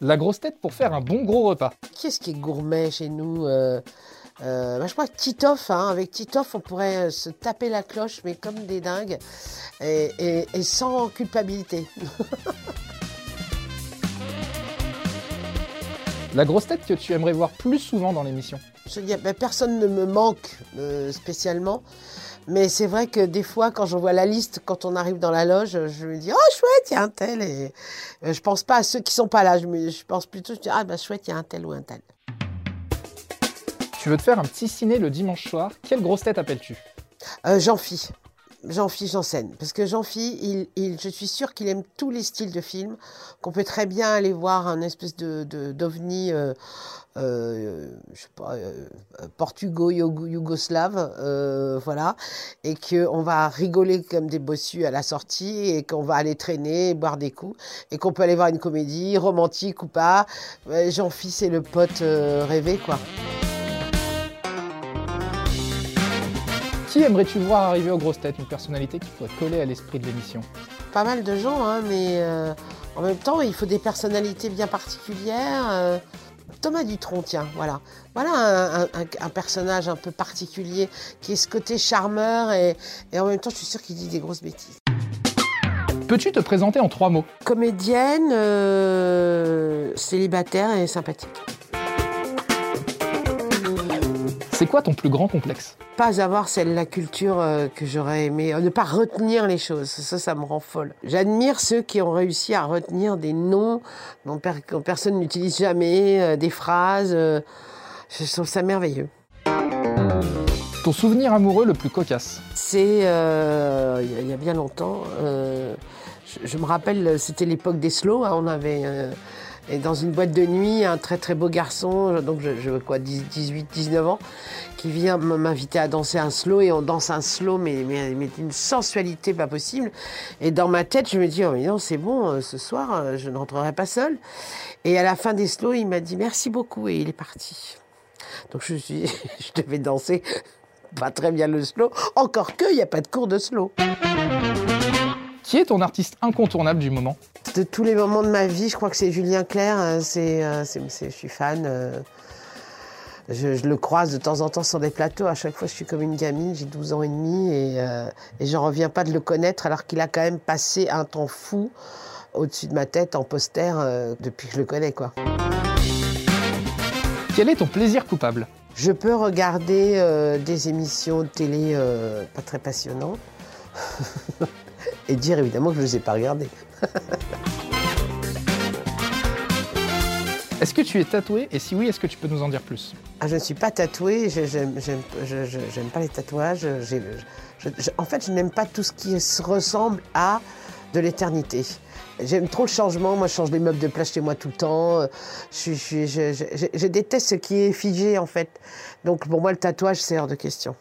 La grosse tête pour faire un bon gros repas. Qui est-ce qui est gourmet chez nous euh, euh, bah, Je crois que Titoff, hein, avec Titoff, on pourrait euh, se taper la cloche, mais comme des dingues, et, et- et sans culpabilité. La grosse tête que tu aimerais voir plus souvent dans l'émission? Ben, personne ne me manque euh, spécialement. Mais c'est vrai que des fois, quand je vois la liste, quand on arrive dans la loge, je me dis, oh chouette, il y a un tel. Et euh, je pense pas à ceux qui sont pas là. Je, me- je pense plutôt, je dis, ah bah chouette, il y a un tel ou un tel. Tu veux te faire un petit ciné le dimanche soir? Quelle grosse tête appelles-tu? Euh, Jean-Phi. Jean-Phi Janssen. Parce que Jean-Phi, il, il- je suis sûre qu'il aime tous les styles de films, qu'on peut très bien aller voir un espèce de, d'ovni, euh, euh, je sais pas, euh, portugo-yougoslave, euh, voilà, et qu'on va rigoler comme des bossus à la sortie, et qu'on va aller traîner, boire des coups, et qu'on peut aller voir une comédie, romantique ou pas. Jean-Phi, c'est le pote euh, rêvé, quoi. Qui aimerais-tu voir arriver aux grosses têtes? Une personnalité qui pourrait coller à l'esprit de l'émission? pas mal de gens, hein, mais euh, en même temps, il faut des personnalités bien particulières. euh. Thomas Dutronc, tiens, voilà. Voilà un, un- un- un personnage un peu particulier qui est ce côté charmeur et, et en même temps, je suis sûre qu'il dit des grosses bêtises. Peux-tu te présenter en trois mots? Comédienne, euh, célibataire et sympathique. C'est quoi ton plus grand complexe Pas avoir celle la culture euh, que j'aurais aimé, euh, ne pas retenir les choses, ça, ça me rend folle. J'admire ceux qui ont réussi à retenir des noms dont, personne n'utilise jamais, euh, des phrases. je trouve ça merveilleux. Ton souvenir amoureux le plus cocasse C'est euh, il y a- il y a bien longtemps. euh, je, je me rappelle, c'était l'époque des slow. hein, on avait euh, et dans une boîte de nuit un très très beau garçon, donc je, je quoi, 10, 18, 19 ans, qui vient m'inviter à danser un slow et on danse un slow, mais, d'une sensualité pas possible. Et dans ma tête, je me dis, oh mais non, c'est bon, euh, ce soir, euh, je ne rentrerai pas seule. Et à la fin des slows, il m'a dit merci beaucoup et il est parti. Donc je devais danser pas très bien le slow, encore que il n'y a pas de cours de slow. Qui est ton artiste incontournable du moment? De tous les moments de ma vie, je crois que c'est Julien Clerc. euh, C'est, euh, c'est- je suis fan. euh, Je, je le croise de temps en temps sur des plateaux. À chaque fois, je suis comme une gamine. J'ai 12 ans et demi et, euh, et j'en reviens pas de le connaître alors qu'il a quand même passé un temps fou au-dessus de ma tête en poster euh, depuis que je le connais, quoi. Quel est ton plaisir coupable? Je peux regarder euh, des émissions de télé pas très passionnantes et dire évidemment que je ne les ai pas regardées. Est-ce que tu es tatoué? Et si oui, est-ce que tu peux nous en dire plus? Ah, je ne suis pas tatouée, je- j'aime pas les tatouages. j'ai- je- je- en fait, je n'aime pas tout ce qui se ressemble à de l'éternité. J'aime trop le changement, moi je change les meubles de place chez moi tout le temps. Je- je- je- je déteste ce qui est figé en fait. Donc pour moi le tatouage c'est hors de question.